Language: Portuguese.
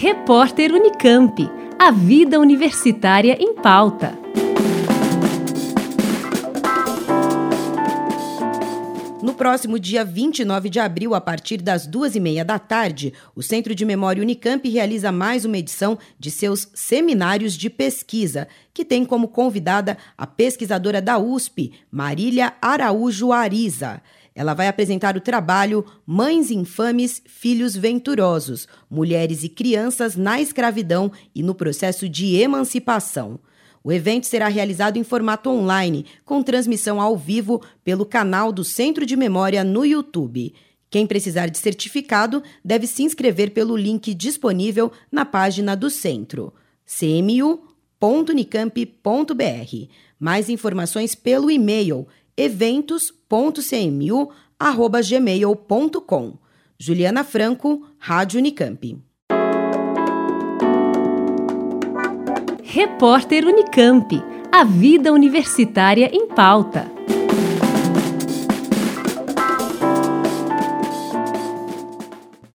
Repórter Unicamp. A vida universitária em pauta. No próximo dia 29 de abril, a partir das duas e meia da tarde, o Centro de Memória Unicamp realiza mais uma edição de seus seminários de pesquisa, que tem como convidada a pesquisadora da USP, Marília Araújo Ariza. Ela vai apresentar o trabalho Mães Infames, Filhos Venturosos: Mulheres e Crianças na Escravidão e no Processo de Emancipação. O evento será realizado em formato online, com transmissão ao vivo pelo canal do Centro de Memória no YouTube. Quem precisar de certificado deve se inscrever pelo link disponível na página do centro, cmu.unicamp.br. Mais informações pelo e-mail eventos.cmu@gmail.com. Juliana Franco, Rádio Unicamp. Repórter Unicamp. A vida universitária em pauta.